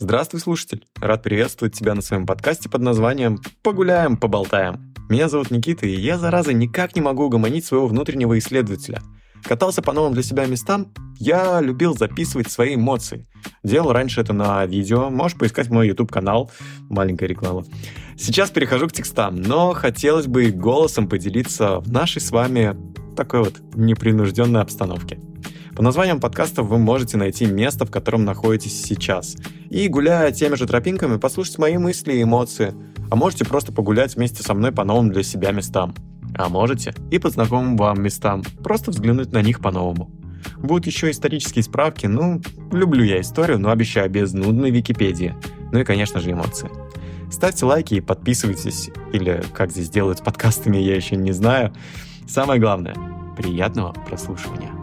Здравствуй, слушатель! Рад приветствовать тебя на своем подкасте под названием «Погуляем, поболтаем». Меня зовут Никита, и я, зараза, никак не могу угомонить своего внутреннего исследователя. Катался по новым для себя местам, я любил записывать свои эмоции. Делал раньше это на видео, можешь поискать мой YouTube-канал, маленькая реклама. Сейчас перехожу к текстам, но хотелось бы голосом поделиться в нашей с вами такой вот непринужденной обстановке. По названиям подкастов вы можете найти место, в котором находитесь сейчас. И, гуляя теми же тропинками, послушать мои мысли и эмоции. А можете просто погулять вместе со мной по новым для себя местам. А можете и по знакомым вам местам, просто взглянуть на них по-новому. Будут еще исторические справки, ну, люблю я историю, но обещаю без нудной Википедии. Ну и, конечно же, эмоции. Ставьте лайки и подписывайтесь, или как здесь делают с подкастами, я еще не знаю. Самое главное, приятного прослушивания.